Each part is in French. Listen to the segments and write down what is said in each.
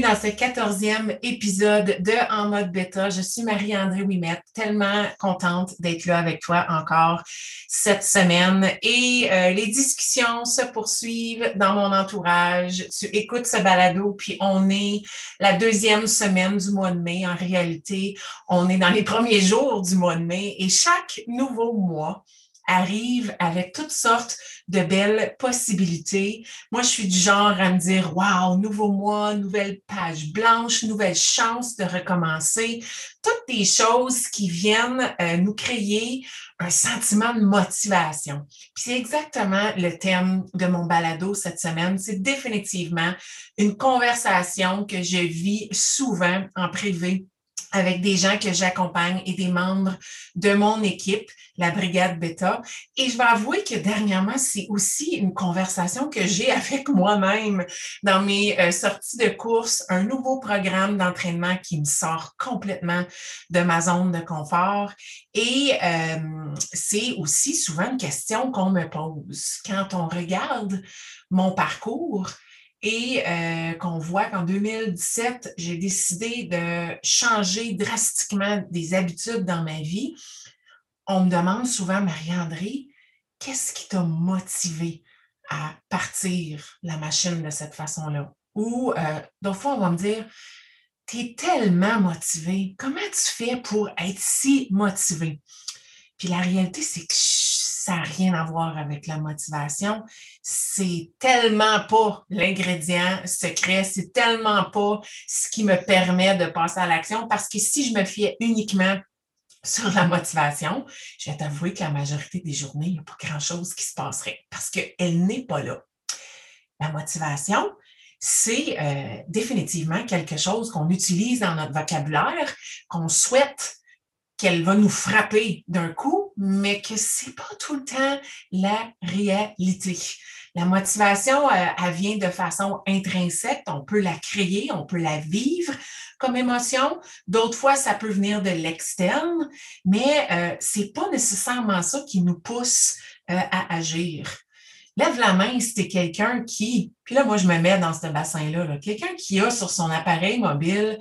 Dans ce quatorzième épisode de En mode bêta. Je suis Marie-André Wimette, tellement contente d'être là avec toi encore cette semaine. Et euh, les discussions se poursuivent dans mon entourage. Tu écoutes ce balado, puis on est la deuxième semaine du mois de mai. En réalité, on est dans les premiers jours du mois de mai et chaque nouveau mois, arrive avec toutes sortes de belles possibilités. Moi, je suis du genre à me dire, wow, nouveau mois, nouvelle page blanche, nouvelle chance de recommencer. Toutes des choses qui viennent euh, nous créer un sentiment de motivation. C'est exactement le thème de mon balado cette semaine. C'est définitivement une conversation que je vis souvent en privé avec des gens que j'accompagne et des membres de mon équipe, la Brigade Beta. Et je vais avouer que dernièrement, c'est aussi une conversation que j'ai avec moi-même dans mes euh, sorties de course, un nouveau programme d'entraînement qui me sort complètement de ma zone de confort. Et euh, c'est aussi souvent une question qu'on me pose. Quand on regarde mon parcours, et euh, qu'on voit qu'en 2017, j'ai décidé de changer drastiquement des habitudes dans ma vie. On me demande souvent, Marie-André, qu'est-ce qui t'a motivé à partir la machine de cette façon-là? Ou euh, d'autres fois, on va me dire, tu es tellement motivé, comment tu fais pour être si motivé? Puis la réalité, c'est que ça n'a rien à voir avec la motivation. C'est tellement pas l'ingrédient secret, c'est tellement pas ce qui me permet de passer à l'action parce que si je me fiais uniquement sur la motivation, je vais t'avouer que la majorité des journées, il n'y a pas grand-chose qui se passerait parce qu'elle n'est pas là. La motivation, c'est euh, définitivement quelque chose qu'on utilise dans notre vocabulaire, qu'on souhaite qu'elle va nous frapper d'un coup, mais que c'est pas tout le temps la réalité. La motivation, euh, elle vient de façon intrinsèque. On peut la créer, on peut la vivre comme émotion. D'autres fois, ça peut venir de l'externe, mais euh, c'est pas nécessairement ça qui nous pousse euh, à agir. Lève la main si tu quelqu'un qui, puis là, moi, je me mets dans ce bassin-là, -là, quelqu'un qui a sur son appareil mobile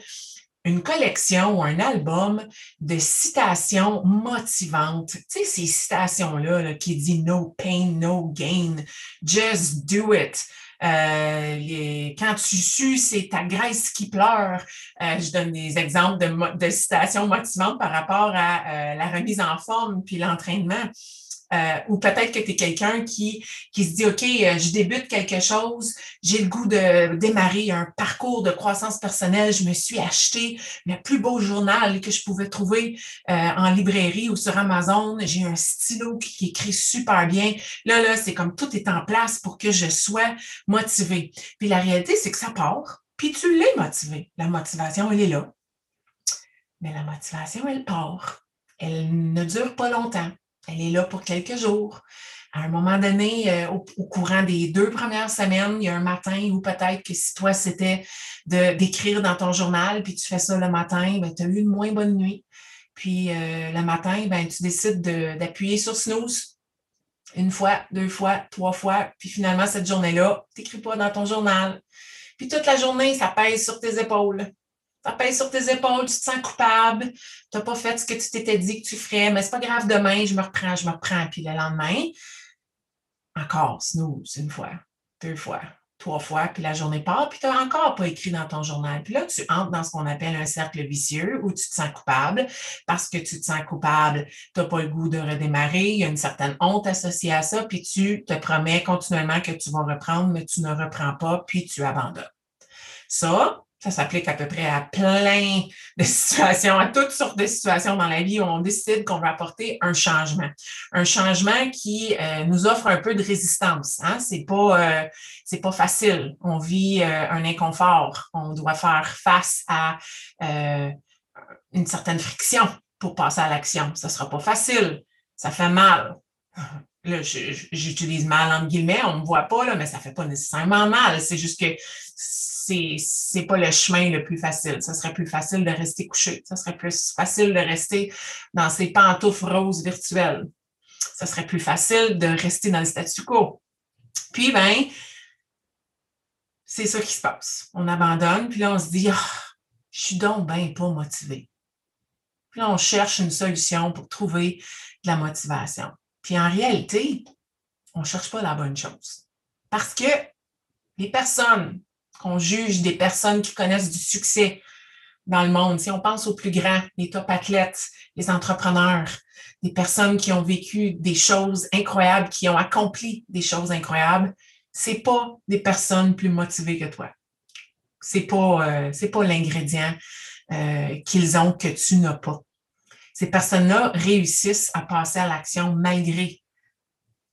une collection ou un album de citations motivantes. Tu sais, ces citations-là qui disent No pain, no gain, just do it. Euh, quand tu sues, c'est ta graisse qui pleure. Euh, je donne des exemples de, de, citations motivantes par rapport à euh, la remise en forme puis l'entraînement. Euh, ou peut-être que tu es quelqu'un qui, qui se dit, OK, euh, je débute quelque chose, j'ai le goût de démarrer un parcours de croissance personnelle, je me suis acheté le plus beau journal que je pouvais trouver euh, en librairie ou sur Amazon, j'ai un stylo qui, écrit super bien. Là, là, c'est comme tout est en place pour que je sois motivée. Puis la réalité, c'est que ça part, puis tu l'es motivé. La motivation, elle est là. Mais la motivation, elle part. Elle ne dure pas longtemps. Elle est là pour quelques jours. À un moment donné, euh, au, courant des deux premières semaines, il y a un matin où peut-être que si toi, c'était d'écrire dans ton journal, puis tu fais ça le matin, ben, tu as eu une moins bonne nuit. Puis euh, le matin, ben, tu décides d'appuyer sur snooze une fois, deux fois, trois fois, puis finalement, cette journée-là, tu n'écris pas dans ton journal. Puis toute la journée, ça pèse sur tes épaules ça pèse sur tes épaules, tu te sens coupable, tu n'as pas fait ce que tu t'étais dit que tu ferais, mais c'est pas grave, demain, je me reprends, je me reprends. Puis le lendemain, encore, snooze, une fois, deux fois, trois fois, puis la journée part, puis tu n'as encore pas écrit dans ton journal. Puis là, tu entres dans ce qu'on appelle un cercle vicieux où tu te sens coupable. Parce que tu te sens coupable, tu n'as pas le goût de redémarrer, il y a une certaine honte associée à ça, puis tu te promets continuellement que tu vas reprendre, mais tu ne reprends pas, puis tu abandonnes. Ça, Ça s'applique à peu près à plein de situations, à toutes sortes de situations dans la vie où on décide qu'on va apporter un changement. Un changement qui euh, nous offre un peu de résistance. Hein? C'est pas, euh, c'est pas facile. On vit euh, un inconfort. On doit faire face à une certaine friction pour passer à l'action. Ça sera pas facile. Ça fait mal. Là, j'utilise mal en guillemets, on ne me voit pas, là, mais ça ne fait pas nécessairement mal. C'est juste que c'est pas le chemin le plus facile. Ça serait plus facile de rester couché. Ça serait plus facile de rester dans ces pantoufles roses virtuelles. Ça serait plus facile de rester dans le statu quo. Puis, ben, c'est ça qui se passe. On abandonne, puis là, on se dit, ah, je suis donc bien pas motivé. Puis là, on cherche une solution pour trouver de la motivation. Puis en réalité, on ne cherche pas la bonne chose. Parce que les personnes qu'on juge des personnes qui connaissent du succès dans le monde. Si on pense aux plus grands, les top athlètes, les entrepreneurs, des personnes qui ont vécu des choses incroyables, qui ont accompli des choses incroyables, c'est pas des personnes plus motivées que toi. C'est pas euh, pas l'ingrédient euh, qu'ils ont que tu n'as pas. Ces personnes-là réussissent à passer à l'action malgré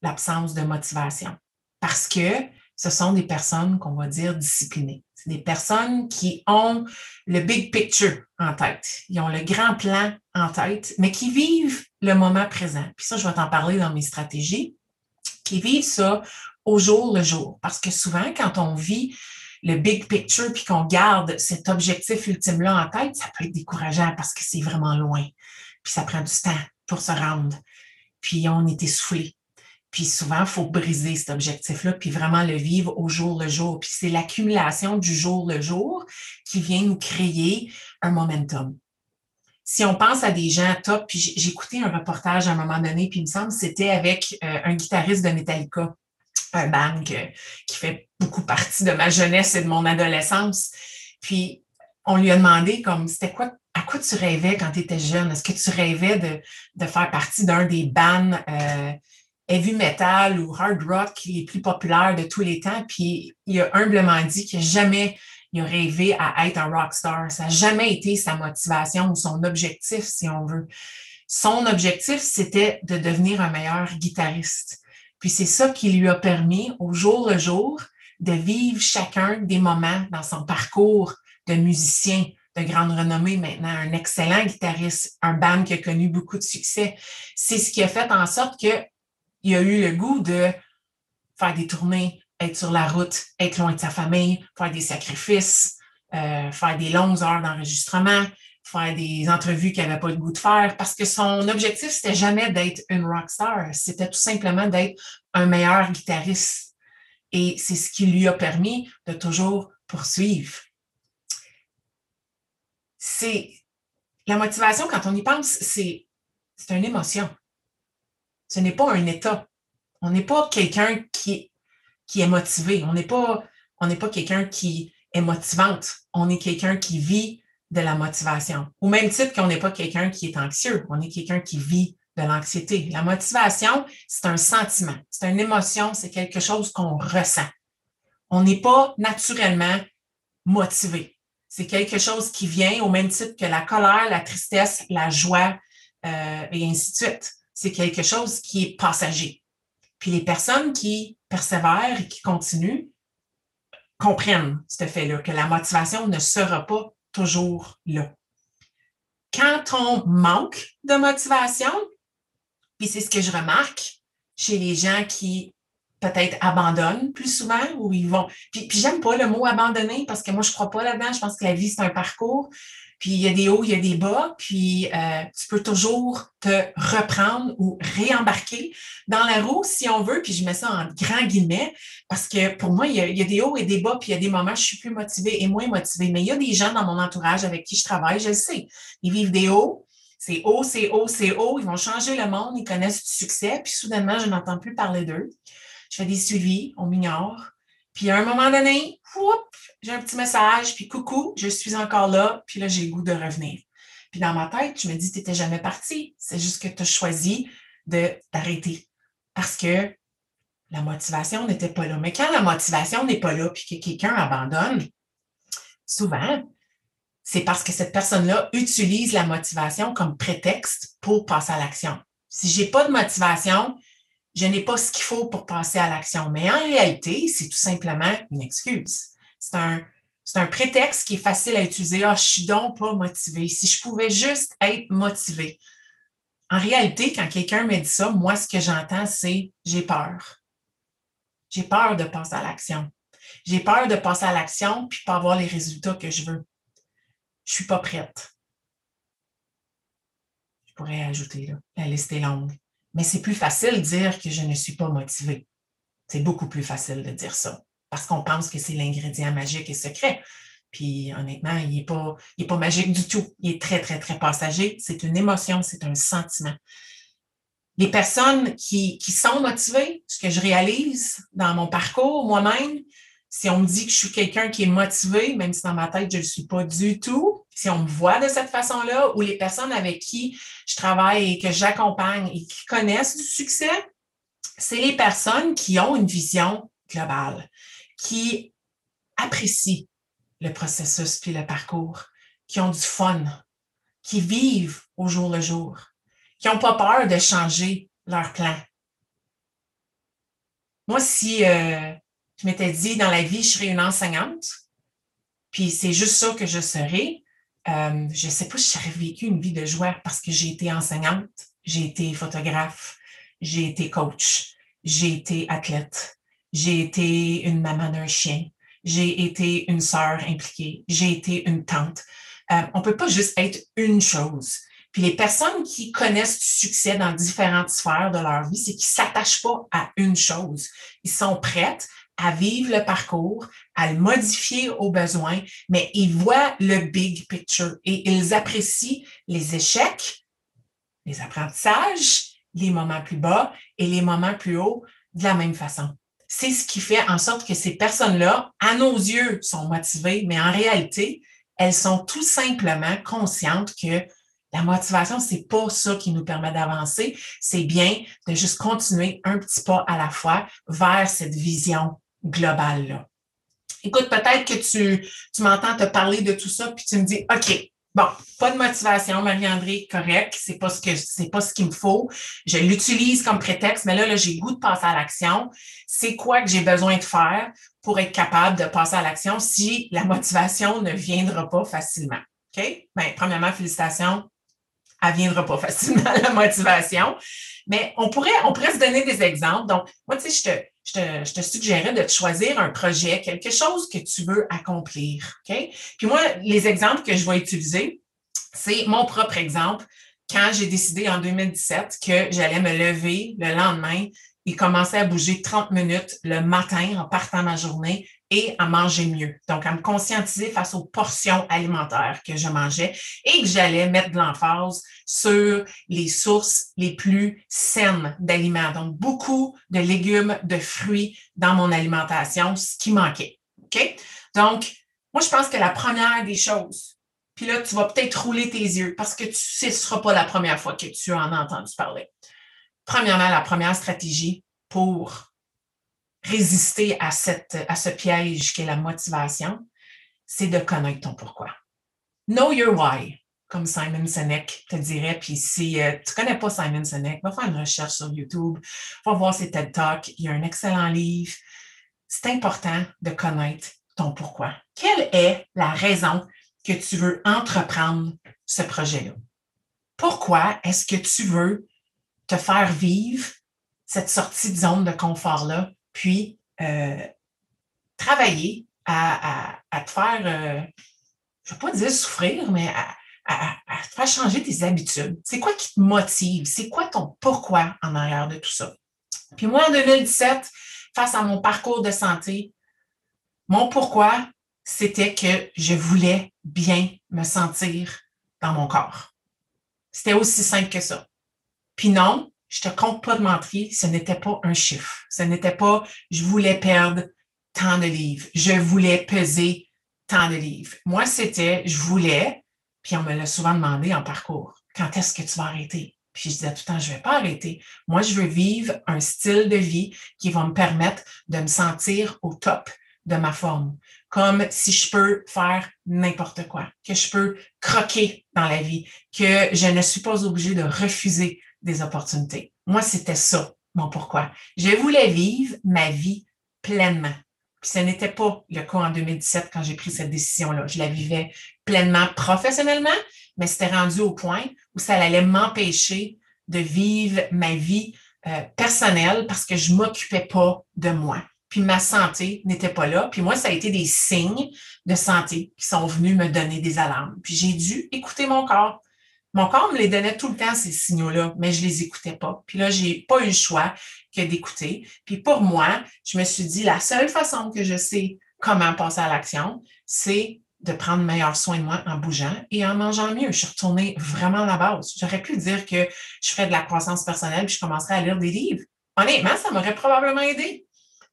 l'absence de motivation parce que ce sont des personnes qu'on va dire disciplinées. C'est des personnes qui ont le big picture en tête. Ils ont le grand plan en tête, mais qui vivent le moment présent. Puis ça, je vais t'en parler dans mes stratégies, qui vivent ça au jour le jour. Parce que souvent, quand on vit le big picture puis qu'on garde cet objectif ultime-là en tête, ça peut être décourageant parce que c'est vraiment loin. Puis ça prend du temps pour se rendre. Puis on est essoufflé. Puis souvent, il faut briser cet objectif-là, puis vraiment le vivre au jour le jour. Puis c'est l'accumulation du jour le jour qui vient nous créer un momentum. Si on pense à des gens top, puis écouté un reportage à un moment donné, puis il me semble que c'était avec euh, un guitariste de Metallica, un band qui fait beaucoup partie de ma jeunesse et de mon adolescence. Puis on lui a demandé comme c'était quoi quoi tu rêvais quand tu étais jeune? Est-ce que tu rêvais de, faire partie d'un des bands euh, heavy metal ou hard rock les plus populaires de tous les temps? Puis il a humblement dit qu'il n'a jamais rêvé à être un rock star. Ça n'a jamais été sa motivation ou son objectif, si on veut. Son objectif, c'était de devenir un meilleur guitariste. Puis c'est ça qui lui a permis, au jour le jour, de vivre chacun des moments dans son parcours de musicien de grande renommée maintenant, un excellent guitariste, un band qui a connu beaucoup de succès. C'est ce qui a fait en sorte que il a eu le goût de faire des tournées, être sur la route, être loin de sa famille, faire des sacrifices, euh, faire des longues heures d'enregistrement, faire des entrevues qu'il n'avait pas le goût de faire, parce que son objectif, c'était jamais d'être une rock star, c'était tout simplement d'être un meilleur guitariste. Et c'est ce qui lui a permis de toujours poursuivre. C'est la motivation, quand on y pense, c'est une émotion. Ce n'est pas un état. On n'est pas quelqu'un qui, qui est motivé. On n'est pas, on n'est pas quelqu'un qui est motivante. On est quelqu'un qui vit de la motivation. Au même titre qu'on n'est pas quelqu'un qui est anxieux. On est quelqu'un qui vit de l'anxiété. La motivation, c'est un sentiment, c'est une émotion, c'est quelque chose qu'on ressent. On n'est pas naturellement motivé. C'est quelque chose qui vient au même titre que la colère, la tristesse, la joie euh, et ainsi de suite c'est quelque chose qui est passager. Puis les personnes qui persévèrent et qui continuent comprennent ce fait-là, que la motivation ne sera pas toujours là. Quand on manque de motivation, puis c'est ce que je remarque chez les gens qui peut-être abandonnent plus souvent ou ils vont. Puis, j'aime pas le mot abandonner parce que moi, je crois pas là-dedans. Je pense que la vie, c'est un parcours. Puis il y a des hauts, il y a des bas, puis euh, tu peux toujours te reprendre ou réembarquer dans la roue si on veut. Puis je mets ça en grand guillemets parce que pour moi, il y, a, des hauts et des bas, puis il y a des moments où je suis plus motivée et moins motivée. Mais il y a des gens dans mon entourage avec qui je travaille, je le sais. Ils vivent des hauts, c'est haut, c'est haut, c'est haut. Ils vont changer le monde, ils connaissent du succès, puis soudainement, je n'entends plus parler d'eux. Je fais des suivis, on m'ignore. Puis à un moment donné, j'ai un petit message, puis coucou, je suis encore là, puis là, j'ai le goût de revenir. Puis dans ma tête, je me dis, tu n'étais jamais parti. C'est juste que tu as choisi d'arrêter parce que la motivation n'était pas là. Mais quand la motivation n'est pas là, puis que quelqu'un abandonne, souvent, c'est parce que cette personne-là utilise la motivation comme prétexte pour passer à l'action. Si je n'ai pas de motivation, je n'ai pas ce qu'il faut pour passer à l'action. Mais en réalité, c'est tout simplement une excuse. C'est un, prétexte qui est facile à utiliser. Ah, je suis donc pas motivé. Si je pouvais juste être motivé. En réalité, quand quelqu'un me dit ça, moi, ce que j'entends, c'est j'ai peur. J'ai peur de passer à l'action. J'ai peur de passer à l'action puis pas avoir les résultats que je veux. Je suis pas prête. Je pourrais ajouter là, la liste est longue. Mais c'est plus facile de dire que je ne suis pas motivée. C'est beaucoup plus facile de dire ça parce qu'on pense que c'est l'ingrédient magique et secret. Puis honnêtement, il n'est pas, magique du tout. Il est très, très, très passager. C'est une émotion, c'est un sentiment. Les personnes qui, qui sont motivées, ce que je réalise dans mon parcours moi-même, si on me dit que je suis quelqu'un qui est motivé, même si dans ma tête, je ne le suis pas du tout, si on me voit de cette façon-là, ou les personnes avec qui je travaille et que j'accompagne et qui connaissent du succès, c'est les personnes qui ont une vision globale, qui apprécient le processus puis le parcours, qui ont du fun, qui vivent au jour le jour, qui n'ont pas peur de changer leur plan. Moi, si euh, je m'étais dit dans la vie, je serais une enseignante, puis c'est juste ça que je serais, euh, je ne sais pas si j'aurais vécu une vie de joie parce que j'ai été enseignante, j'ai été photographe, j'ai été coach, j'ai été athlète, j'ai été une maman d'un chien, j'ai été une sœur impliquée, j'ai été une tante. Euh, on ne peut pas juste être une chose. Puis les personnes qui connaissent du succès dans différentes sphères de leur vie, c'est qu'ils ne s'attachent pas à une chose. Ils sont prêts à vivre le parcours, à le modifier aux besoins, mais ils voient le big picture et ils apprécient les échecs, les apprentissages, les moments plus bas et les moments plus hauts de la même façon c'est ce qui fait en sorte que ces personnes-là, à nos yeux, sont motivées, mais en réalité, elles sont tout simplement conscientes que la motivation, c'est pas ça qui nous permet d'avancer. C'est bien de juste continuer un petit pas à la fois vers cette vision globale-là. Écoute, peut-être que tu, tu m'entends te parler de tout ça, puis tu me dis, OK, Bon, pas de motivation, Marie-André, correct. C'est pas ce que c'est pas ce qu'il me faut. Je l'utilise comme prétexte, mais là, là j'ai goût de passer à l'action. C'est quoi que j'ai besoin de faire pour être capable de passer à l'action si la motivation ne viendra pas facilement? OK? Bien, premièrement, félicitations. Elle ne viendra pas facilement, la motivation. Mais on pourrait, on pourrait se donner des exemples. Donc, moi, tu sais, je te, je, te, suggérais de te choisir un projet, quelque chose que tu veux accomplir. OK? Puis moi, les exemples que je vais utiliser, c'est mon propre exemple. Quand j'ai décidé en 2017 que j'allais me lever le lendemain et commencer à bouger 30 minutes le matin en partant ma journée et à manger mieux. Donc, à me conscientiser face aux portions alimentaires que je mangeais et que j'allais mettre de l'emphase sur les sources les plus saines d'aliments. Donc, beaucoup de légumes, de fruits dans mon alimentation, ce qui manquait. OK? Donc, moi, je pense que la première des choses, puis là, tu vas peut-être rouler tes yeux parce que tu sais, ce ne sera pas la première fois que tu en as entendu parler. Premièrement, la première stratégie pour résister à, cette, à ce piège qu'est la motivation, c'est de connaître ton pourquoi. Know your why, comme Simon Sinek te dirait. Puis si euh, tu ne connais pas Simon Sinek, va faire une recherche sur YouTube, va voir ses TED Talks. Il y a un excellent livre. C'est important de connaître ton pourquoi. Quelle est la raison que tu veux entreprendre ce projet-là? Pourquoi est-ce que tu veux te faire vivre cette sortie de zone de confort-là puis euh, travailler à, te faire, euh, je ne vais pas dire souffrir, mais à, te faire changer tes habitudes. C'est quoi qui te motive? C'est quoi ton pourquoi en arrière de tout ça? Puis moi, en 2017, face à mon parcours de santé, mon pourquoi, c'était que je voulais bien me sentir dans mon corps. C'était aussi simple que ça. Puis non, je te compte pas de mentir, ce n'était pas un chiffre. Ce n'était pas je voulais perdre tant de livres, je voulais peser tant de livres. Moi, c'était je voulais, puis on me l'a souvent demandé en parcours, quand est-ce que tu vas arrêter? Puis je disais tout le temps, je ne vais pas arrêter. Moi, je veux vivre un style de vie qui va me permettre de me sentir au top de ma forme. comme si je peux faire n'importe quoi, que je peux croquer dans la vie, que je ne suis pas obligée de refuser des opportunités. Moi, c'était ça, mon pourquoi. Je voulais vivre ma vie pleinement. Puis ce n'était pas le cas en 2017 quand j'ai pris cette décision-là. Je la vivais pleinement professionnellement, mais c'était rendu au point où ça allait m'empêcher de vivre ma vie euh, personnelle parce que je m'occupais pas de moi. Puis ma santé n'était pas là. Puis moi, ça a été des signes de santé qui sont venus me donner des alarmes. Puis j'ai dû écouter mon corps. Mon corps me les donnait tout le temps, ces signaux-là, mais je les écoutais pas. Puis là, j'ai pas eu le choix que d'écouter. Puis pour moi, je me suis dit, la seule façon que je sais comment passer à l'action, c'est de prendre meilleur soin de moi en bougeant et en mangeant mieux. Je suis retournée vraiment à la base. J'aurais pu dire que je ferais de la croissance personnelle puis je commencerais à lire des livres. Honnêtement, ça m'aurait probablement aidé.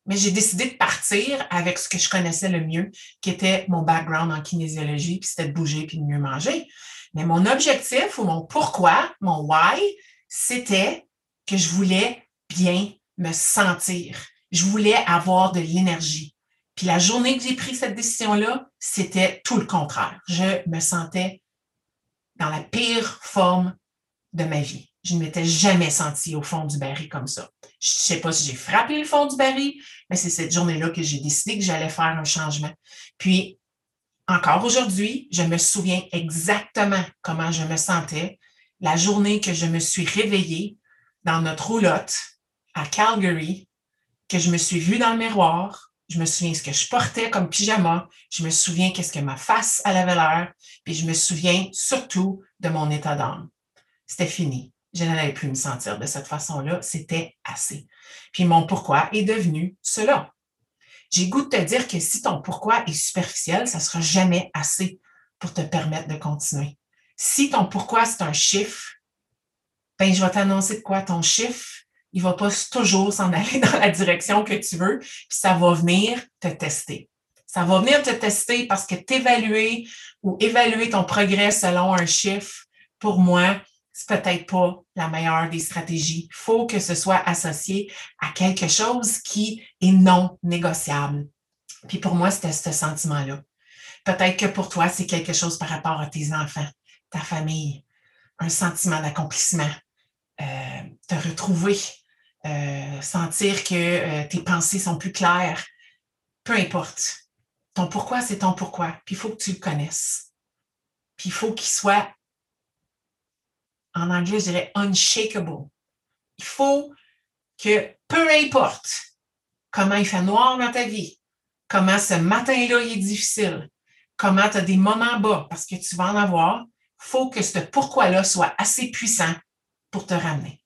Mais j'ai décidé de partir avec ce que je connaissais le mieux, qui était mon background en kinésiologie, puis c'était de bouger puis de mieux manger. Mais mon objectif ou mon pourquoi, mon why, c'était que je voulais bien me sentir. Je voulais avoir de l'énergie. Puis la journée que j'ai pris cette décision-là, c'était tout le contraire. Je me sentais dans la pire forme de ma vie. Je ne m'étais jamais sentie au fond du baril comme ça. Je ne sais pas si j'ai frappé le fond du baril, mais c'est cette journée-là que j'ai décidé que j'allais faire un changement. Puis encore aujourd'hui, je me souviens exactement comment je me sentais la journée que je me suis réveillée dans notre roulotte à Calgary, que je me suis vue dans le miroir, je me souviens ce que je portais comme pyjama, je me souviens qu'est-ce que ma face avait l'air, puis je me souviens surtout de mon état d'âme. C'était fini. Je n'allais plus me sentir de cette façon-là. C'était assez. Puis mon pourquoi est devenu cela j'ai goût de te dire que si ton pourquoi est superficiel, ça ne sera jamais assez pour te permettre de continuer. Si ton pourquoi, c'est un chiffre, ben, je vais t'annoncer de quoi? Ton chiffre, il ne va pas toujours s'en aller dans la direction que tu veux, puis ça va venir te tester. Ça va venir te tester parce que t'évaluer ou évaluer ton progrès selon un chiffre, pour moi, c'est peut-être pas la meilleure des stratégies. Il faut que ce soit associé à quelque chose qui est non négociable. Puis pour moi, c'était ce sentiment-là. Peut-être que pour toi, c'est quelque chose par rapport à tes enfants, ta famille, un sentiment d'accomplissement, euh, te retrouver, euh, sentir que euh, tes pensées sont plus claires. Peu importe. Ton pourquoi, c'est ton pourquoi. Puis il faut que tu le connaisses. Puis il faut qu'il soit en anglais, je dirais unshakable. Il faut que, peu importe comment il fait noir dans ta vie, comment ce matin-là il est difficile, comment tu as des moments bas, parce que tu vas en avoir, faut que ce pourquoi-là soit assez puissant pour te ramener.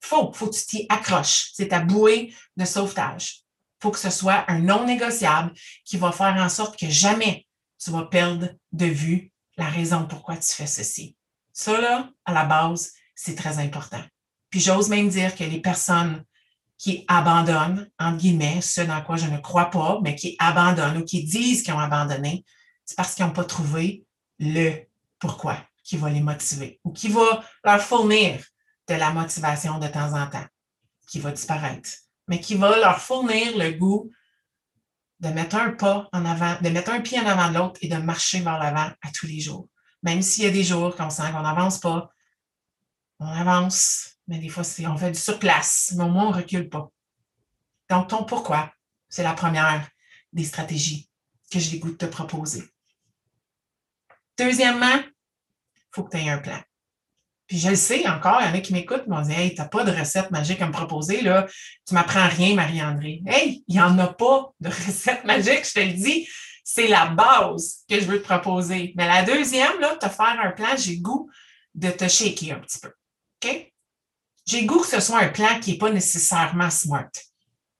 Faut, faut que tu t'y accroches. C'est ta bouée de sauvetage. Faut que ce soit un non négociable qui va faire en sorte que jamais tu vas perdre de vue la raison pourquoi tu fais ceci. Ça, là, à la base, c'est très important. Puis j'ose même dire que les personnes qui abandonnent, entre guillemets, ce dans quoi je ne crois pas, mais qui abandonnent ou qui disent qu'ils ont abandonné, c'est parce qu'ils n'ont pas trouvé le pourquoi qui va les motiver ou qui va leur fournir de la motivation de temps en temps, qui va disparaître, mais qui va leur fournir le goût de mettre un pas en avant, de mettre un pied en avant de l'autre et de marcher vers l'avant à tous les jours. Même s'il y a des jours qu'on sent qu'on n'avance pas, on avance, mais des fois, on fait du surplace, mais au moins, on ne recule pas. Donc, ton pourquoi, c'est la première des stratégies que j'ai goût de te proposer. Deuxièmement, il faut que tu aies un plan. Puis je le sais encore, il y en a qui m'écoutent, ils m'ont dit Hey, tu n'as pas de recette magique à me proposer, là. Tu m'apprends rien, Marie-André. Hey, il n'y en a pas de recette magique, je te le dis c'est la base que je veux te proposer. Mais la deuxième, là, te faire un plan, j'ai goût de te shaker un petit peu. OK? J'ai goût que ce soit un plan qui n'est pas nécessairement smart.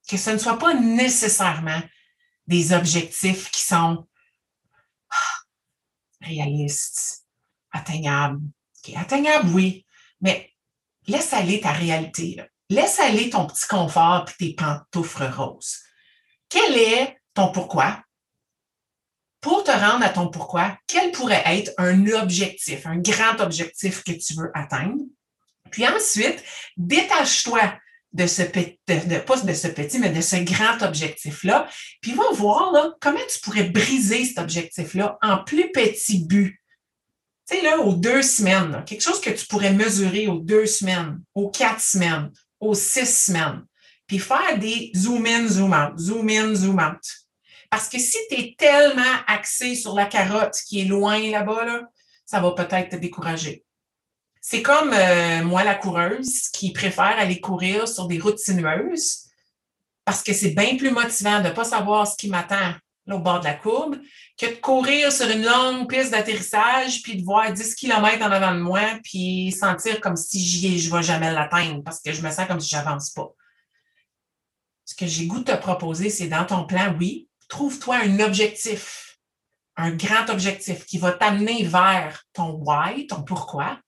Que ce ne soit pas nécessairement des objectifs qui sont réalistes, atteignables. atteignables, oui, mais laisse aller ta réalité. Laisse aller ton petit confort et tes pantoufles roses. Quel est ton pourquoi? Pour te rendre à ton pourquoi, quel pourrait être un objectif, un grand objectif que tu veux atteindre? Puis ensuite, détache-toi de ce petit, pas de ce petit, mais de ce grand objectif-là. Puis va voir comment tu pourrais briser cet objectif-là en plus petits buts. Tu sais, là, aux deux semaines, quelque chose que tu pourrais mesurer aux deux semaines, aux quatre semaines, aux six semaines. Puis faire des zoom in, zoom out, zoom in, zoom out. Parce que si tu es tellement axé sur la carotte qui est loin là-bas, là, ça va peut-être te décourager. C'est comme euh, moi, la coureuse, qui préfère aller courir sur des routes sinueuses parce que c'est bien plus motivant de ne pas savoir ce qui m'attend au bord de la courbe que de courir sur une longue piste d'atterrissage puis de voir 10 km en avant de moi puis sentir comme si j'y je ne vais jamais l'atteindre parce que je me sens comme si je n'avance pas. Ce que j'ai goût de te proposer, c'est dans ton plan, oui, trouve-toi un objectif, un grand objectif qui va t'amener vers ton why, ton pourquoi,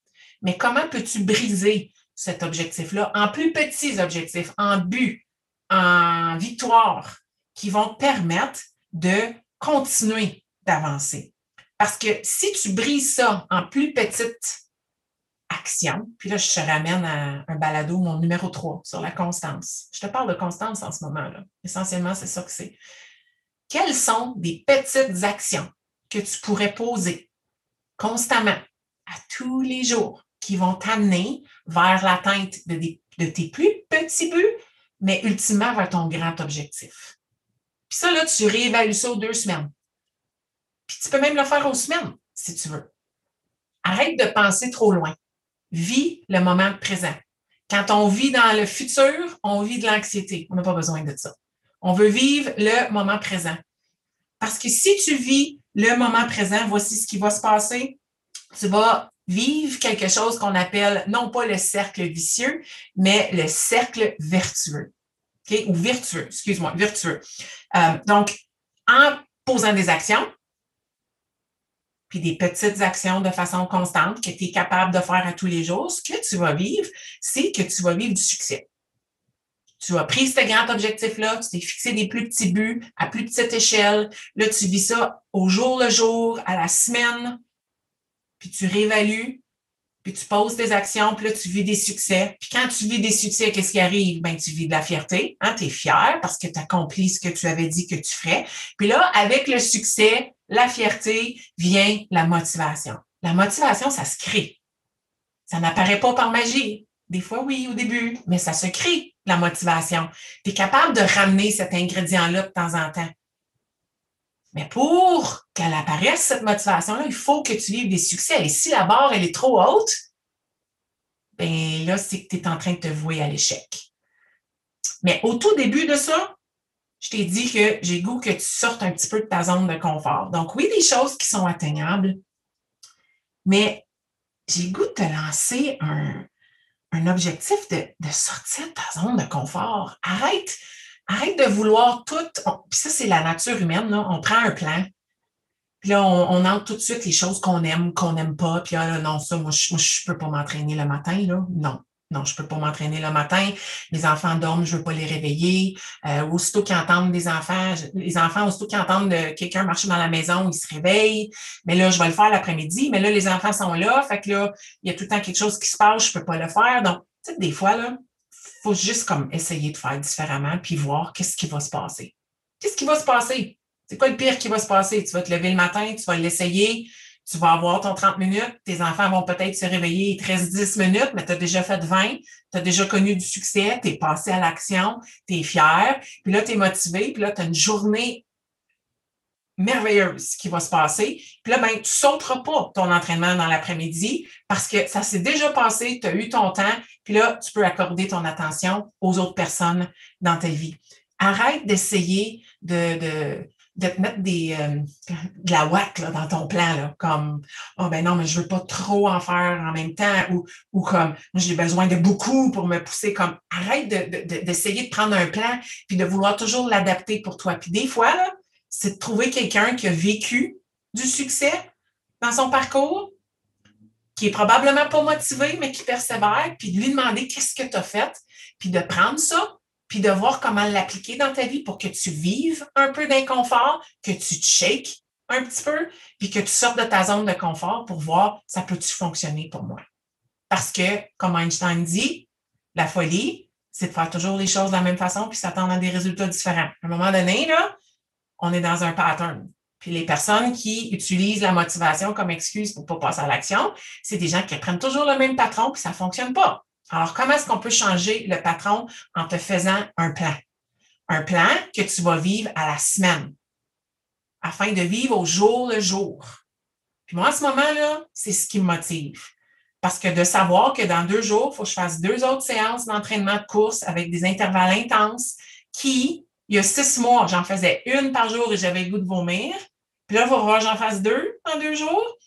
mais comment peux-tu briser cet objectif-là en plus petits objectifs, en but, en victoire, qui vont permettre de continuer d'avancer? Parce que si tu brises ça en plus petites actions, puis là, je te ramène à un balado, mon numéro 3, sur la constance. Je te parle de constance en ce moment-là. Essentiellement, c'est ça que c'est. Quelles sont des petites actions que tu pourrais poser constamment, à tous les jours, qui vont t'amener vers l'atteinte de, tes plus petits buts, mais ultimement vers ton grand objectif? Puis ça, là, tu réévalues ça aux deux semaines. Puis tu peux même le faire aux semaines, si tu veux. Arrête de penser trop loin. Vis le moment présent. Quand on vit dans le futur, on vit de l'anxiété. On n'a pas besoin de ça. On veut vivre le moment présent. Parce que si tu vis le moment présent, voici ce qui va se passer. Tu vas vivre quelque chose qu'on appelle non pas le cercle vicieux, mais le cercle vertueux. Ou vertueux, excuse-moi, vertueux. Euh, donc, en posant des actions, puis des petites actions de façon constante que tu es capable de faire à tous les jours, ce que tu vas vivre, c'est que tu vas vivre du succès. Tu as pris ce grand objectif-là, tu t'es fixé des plus petits buts à plus petite échelle. Là, tu vis ça au jour le jour, à la semaine, puis tu réévalues, puis tu poses tes actions, puis là, tu vis des succès. Puis quand tu vis des succès, qu'est-ce qui arrive? Ben, tu vis de la fierté, hein? tu es fier parce que tu as accompli ce que tu avais dit que tu ferais. Puis là, avec le succès, la fierté, vient la motivation. La motivation, ça se crée. Ça n'apparaît pas par magie. Des fois, oui, au début, mais ça se crée, la motivation. Tu es capable de ramener cet ingrédient-là de temps en temps. Mais pour qu'elle apparaisse, cette motivation-là, il faut que tu vives des succès. Et si la barre, elle est trop haute, ben là, c'est que tu es en train de te vouer à l'échec. Mais au tout début de ça, je t'ai dit que j'ai goût que tu sortes un petit peu de ta zone de confort. Donc, oui, des choses qui sont atteignables, mais j'ai goût de te lancer un, objectif de, de sortir de ta zone de confort. Arrête arrête de vouloir tout. puis ça, c'est la nature humaine. Là. On prend un plan. Puis là, on, entre tout de suite les choses qu'on aime, qu'on n'aime pas. Puis là, non, ça, moi, je ne peux pas m'entraîner le matin. Là. Non. Non, je peux pas m'entraîner le matin. Les enfants dorment, je veux pas les réveiller. Euh, aussitôt qu'ils entendent des enfants, les enfants, aussitôt qu'ils entendent quelqu'un marcher dans la maison, ils se réveillent. Mais là, je vais le faire l'après-midi. Mais là, les enfants sont là. Fait que là, il y a tout le temps quelque chose qui se passe, je peux pas le faire. Donc, tu sais, des fois, là, faut juste comme essayer de faire différemment puis voir qu'est-ce qui va se passer. Qu'est-ce qui va se passer? C'est quoi le pire qui va se passer? Tu vas te lever le matin, tu vas l'essayer, tu vas avoir ton 30 minutes, tes enfants vont peut-être se réveiller, il te reste 10 minutes, mais tu as déjà fait 20, tu as déjà connu du succès, tu es passé à l'action, tu es fier, puis là, tu es motivé, puis là, tu as une journée merveilleuse qui va se passer. Puis là, ben, tu ne sauteras pas ton entraînement dans l'après-midi parce que ça s'est déjà passé, tu as eu ton temps, puis là, tu peux accorder ton attention aux autres personnes dans ta vie. Arrête d'essayer de, de, de, te mettre des, euh, de la ouate là, dans ton plan, là, comme Oh ben non, mais je veux pas trop en faire en même temps, ou, ou comme j'ai besoin de beaucoup pour me pousser, comme arrête d'essayer de, de, prendre un plan puis de vouloir toujours l'adapter pour toi. Puis des fois, c'est de trouver quelqu'un qui a vécu du succès dans son parcours, qui est probablement pas motivé, mais qui persévère, puis de lui demander qu'est-ce que tu as fait, puis de prendre ça, puis de voir comment l'appliquer dans ta vie pour que tu vives un peu d'inconfort, que tu te shakes un petit peu, puis que tu sortes de ta zone de confort pour voir ça peut-tu fonctionner pour moi? Parce que, comme Einstein dit, la folie, c'est de faire toujours les choses de la même façon puis s'attendre à des résultats différents. À un moment donné, là, on est dans un pattern. Puis les personnes qui utilisent la motivation comme excuse pour ne pas passer à l'action, c'est des gens qui prennent toujours le même patron puis ça ne fonctionne pas. Alors, comment est-ce qu'on peut changer le patron en te faisant un plan? Un plan que tu vas vivre à la semaine afin de vivre au jour le jour. Puis moi, à ce moment-là, c'est ce qui me motive. Parce que de savoir que dans deux jours, il faut que je fasse deux autres séances d'entraînement de course avec des intervalles intenses qui, il y a six mois, j'en faisais une par jour et j'avais le goût de vomir. Puis là, il va voir j'en fasse deux en deux jours.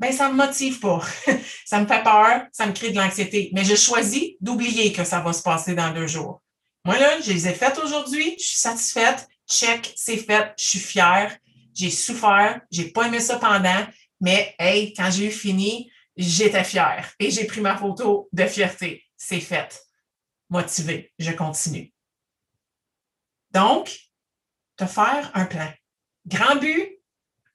Ben, ça me motive pas. ça me fait peur, ça me crée de l'anxiété. Mais je choisis d'oublier que ça va se passer dans deux jours. Moi, là, je les ai faites aujourd'hui, je suis satisfaite, check, c'est fait, je suis fière, j'ai souffert, j'ai pas aimé ça pendant, mais hey, quand j'ai eu fini, j'étais fière et j'ai pris ma photo de fierté. C'est fait. Motivé, je continue. Donc, te faire un plan. Grand but,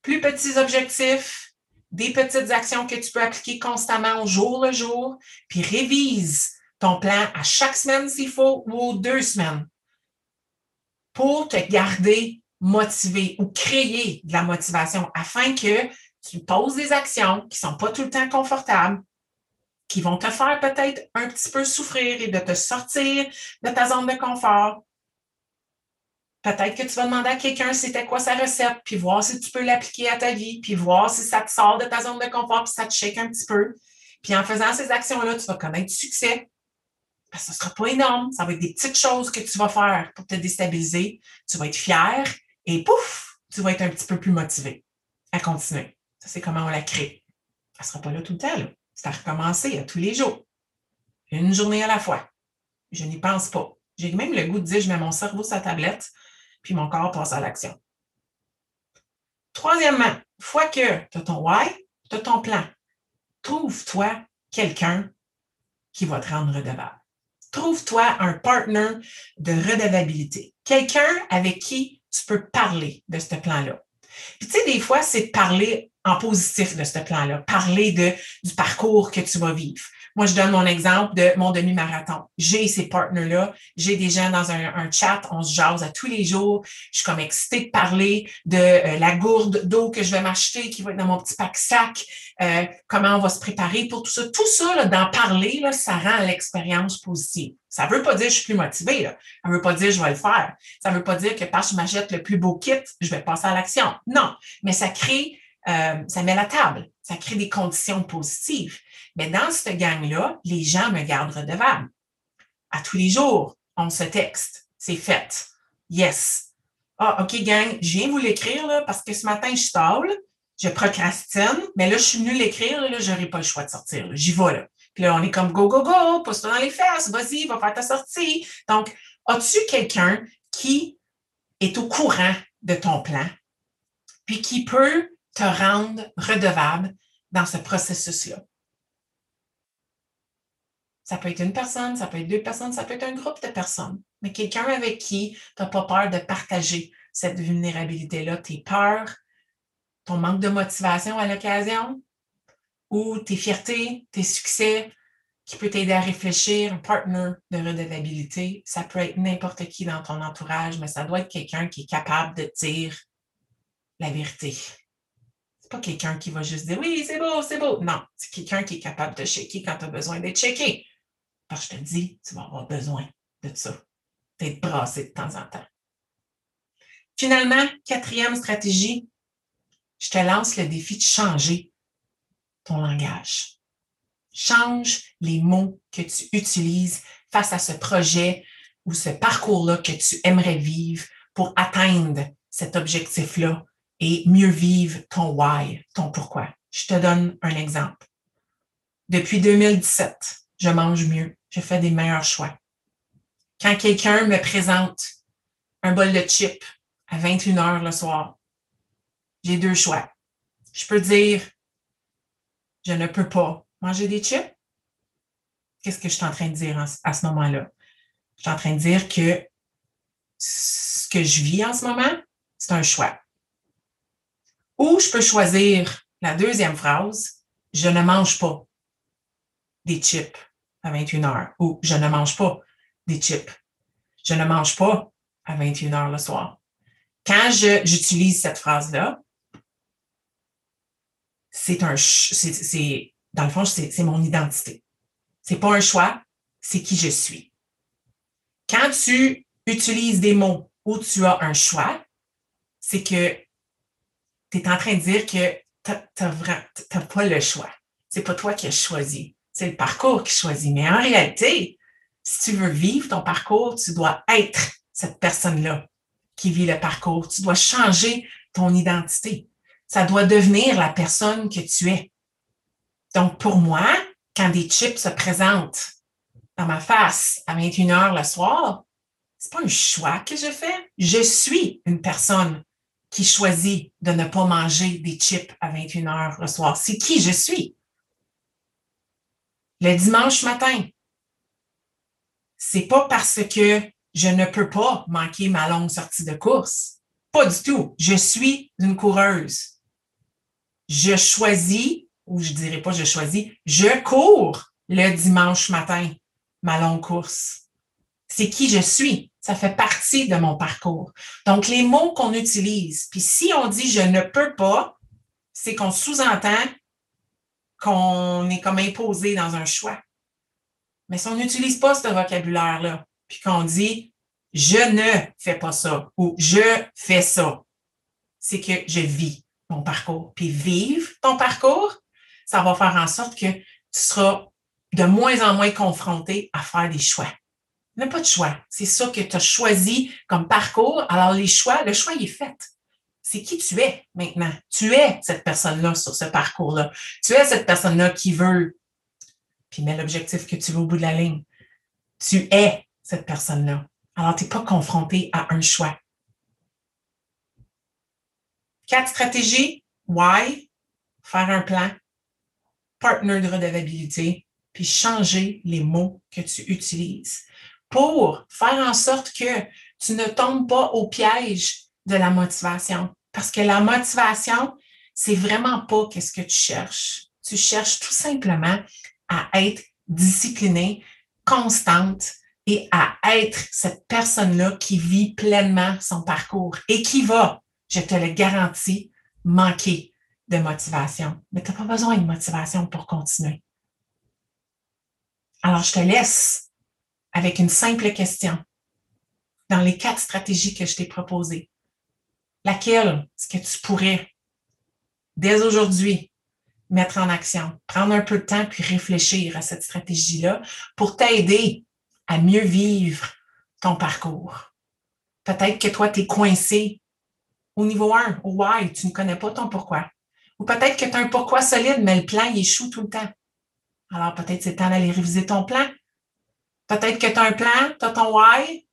plus petits objectifs, des petites actions que tu peux appliquer constamment au jour le jour, puis révise ton plan à chaque semaine s'il faut ou aux deux semaines pour te garder motivé ou créer de la motivation afin que tu poses des actions qui ne sont pas tout le temps confortables, qui vont te faire peut-être un petit peu souffrir et de te sortir de ta zone de confort. Peut-être que tu vas demander à quelqu'un c'était quoi sa recette, puis voir si tu peux l'appliquer à ta vie, puis voir si ça te sort de ta zone de confort, puis ça te shake un petit peu. Puis en faisant ces actions-là, tu vas connaître du succès. Parce que ce ne sera pas énorme. Ça va être des petites choses que tu vas faire pour te déstabiliser. Tu vas être fier et pouf, tu vas être un petit peu plus motivé à continuer. Ça, c'est comment on la crée. Elle ne sera pas là tout le temps. C'est à recommencer à tous les jours. Une journée à la fois. Je n'y pense pas. J'ai même le goût de dire, je mets mon cerveau sur la tablette, puis mon corps passe à l'action. Troisièmement, fois que tu as ton why, tu as ton plan, trouve-toi quelqu'un qui va te rendre redevable. Trouve-toi un partner de redevabilité. Quelqu'un avec qui tu peux parler de ce plan-là. Puis tu sais, des fois, c'est parler en positif de ce plan-là, parler du parcours que tu vas vivre. Moi, je donne mon exemple de mon demi-marathon. J'ai ces partenaires-là, j'ai des gens dans un, chat, on se jase à tous les jours. Je suis comme excitée de parler de euh, la gourde d'eau que je vais m'acheter qui va être dans mon petit pack-sac, euh, comment on va se préparer pour tout ça. Tout ça, d'en parler, là, ça rend l'expérience positive. Ça ne veut pas dire que je suis plus motivée. Là. Ça ne veut pas dire que je vais le faire. Ça ne veut pas dire que parce que je m'achète le plus beau kit, je vais passer à l'action. Non, mais ça crée euh, ça met la table, ça crée des conditions positives. Mais dans cette gang-là, les gens me gardent redevable. À tous les jours, on se texte. C'est fait. Yes. Ah, OK, gang, je viens vous l'écrire là, parce que ce matin, je stable, je procrastine, mais là, je suis venue l'écrire, là, je n'aurai pas le choix de sortir. J'y vais là. Puis là, on est comme go, go, go, pousse-toi dans les fesses, vas-y, va faire ta sortie. Donc, as-tu quelqu'un qui est au courant de ton plan, puis qui peut te rendre redevable dans ce processus-là. Ça peut être une personne, ça peut être deux personnes, ça peut être un groupe de personnes, mais quelqu'un avec qui tu n'as pas peur de partager cette vulnérabilité-là, tes peurs, ton manque de motivation à l'occasion, ou tes fiertés, tes succès, qui peut t'aider à réfléchir, un partner de redevabilité. Ça peut être n'importe qui dans ton entourage, mais ça doit être quelqu'un qui est capable de dire la vérité, c'est pas quelqu'un qui va juste dire oui, c'est beau, c'est beau. Non, c'est quelqu'un qui est capable de checker quand tu as besoin d'être checké. Parce que je te dis, tu vas avoir besoin de ça, d'être brassé de temps en temps. Finalement, quatrième stratégie, je te lance le défi de changer ton langage. Change les mots que tu utilises face à ce projet ou ce parcours-là que tu aimerais vivre pour atteindre cet objectif-là et mieux vivre ton why, ton pourquoi. Je te donne un exemple. Depuis 2017, je mange mieux, je fais des meilleurs choix. Quand quelqu'un me présente un bol de chips à 21 heures le soir, j'ai deux choix. Je peux dire, je ne peux pas manger des chips. Qu'est-ce que je suis en train de dire à ce moment-là? Je suis en train de dire que ce que je vis en ce moment, c'est un choix. Ou je peux choisir la deuxième phrase, je ne mange pas des chips à 21 heures ou je ne mange pas des chips. Je ne mange pas à 21 heures le soir. Quand j'utilise cette phrase-là, c'est un, c'est, dans le fond, c'est mon identité. C'est pas un choix, c'est qui je suis. Quand tu utilises des mots où tu as un choix, c'est que tu es en train de dire que tu n'as pas le choix. C'est pas toi qui as choisi. C'est le parcours qui choisit. Mais en réalité, si tu veux vivre ton parcours, tu dois être cette personne-là qui vit le parcours. Tu dois changer ton identité. Ça doit devenir la personne que tu es. Donc, pour moi, quand des chips se présentent dans ma face à 21 heures le soir, c'est pas un choix que je fais. Je suis une personne qui choisit de ne pas manger des chips à 21 heures le soir. C'est qui je suis? Le dimanche matin, c'est pas parce que je ne peux pas manquer ma longue sortie de course. Pas du tout. Je suis une coureuse. Je choisis, ou je dirais pas je choisis, je cours le dimanche matin ma longue course. C'est qui je suis? Ça fait partie de mon parcours. Donc, les mots qu'on utilise, puis si on dit je ne peux pas, c'est qu'on sous-entend qu'on est comme imposé dans un choix. Mais si on n'utilise pas ce vocabulaire-là, puis qu'on dit je ne fais pas ça ou je fais ça, c'est que je vis mon parcours. Puis vivre ton parcours, ça va faire en sorte que tu seras de moins en moins confronté à faire des choix. Il n'y a pas de choix. C'est ça que tu as choisi comme parcours. Alors, les choix, le choix, il est fait. C'est qui tu es maintenant? Tu es cette personne-là sur ce parcours-là. Tu es cette personne-là qui veut, puis mets l'objectif que tu veux au bout de la ligne. Tu es cette personne-là. Alors, tu n'es pas confronté à un choix. Quatre stratégies. Why? Faire un plan. Partner de redevabilité. Puis changer les mots que tu utilises pour faire en sorte que tu ne tombes pas au piège de la motivation. Parce que la motivation, c'est vraiment pas qu'est-ce que tu cherches. Tu cherches tout simplement à être disciplinée, constante et à être cette personne-là qui vit pleinement son parcours et qui va, je te le garantis, manquer de motivation. Mais tu n'as pas besoin de motivation pour continuer. Alors, je te laisse avec une simple question. Dans les quatre stratégies que je t'ai proposées, laquelle est-ce que tu pourrais, dès aujourd'hui, mettre en action, prendre un peu de temps puis réfléchir à cette stratégie-là pour t'aider à mieux vivre ton parcours? Peut-être que toi, tu es coincé au niveau 1, au why, tu ne connais pas ton pourquoi. Ou peut-être que tu as un pourquoi solide, mais le plan, il échoue tout le temps. Alors peut-être c'est temps d'aller réviser ton plan, Peut-être que tu as un plan, tu as ton why,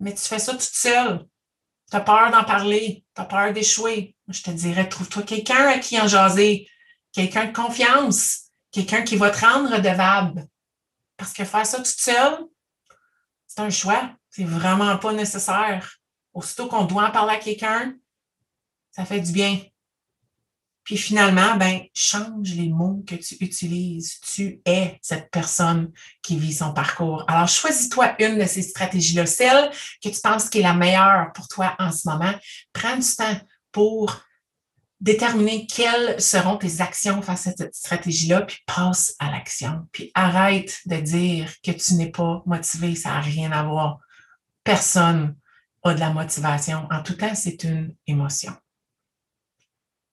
mais tu fais ça toute seule. Tu as peur d'en parler, tu as peur d'échouer. Je te dirais, trouve-toi quelqu'un à qui en jaser, quelqu'un de confiance, quelqu'un qui va te rendre redevable. Parce que faire ça toute seule, c'est un choix. C'est vraiment pas nécessaire. Aussitôt qu'on doit en parler à quelqu'un, ça fait du bien. Puis finalement, ben, change les mots que tu utilises. Tu es cette personne qui vit son parcours. Alors, choisis-toi une de ces stratégies-là, celle que tu penses qui est la meilleure pour toi en ce moment. Prends du temps pour déterminer quelles seront tes actions face à cette stratégie-là, puis passe à l'action. Puis arrête de dire que tu n'es pas motivé, ça n'a rien à voir. Personne a de la motivation. En tout cas, c'est une émotion.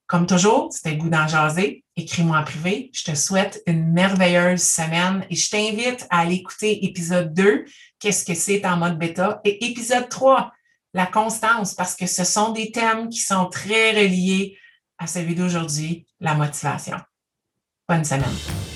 Comme toujours, c'était goût d'en jaser. Écris-moi en privé. Je te souhaite une merveilleuse semaine et je t'invite à aller écouter épisode 2, Qu'est-ce que c'est en mode bêta, et épisode 3, la constance, parce que ce sont des thèmes qui sont très reliés à celui d'aujourd'hui, la motivation. Bonne semaine.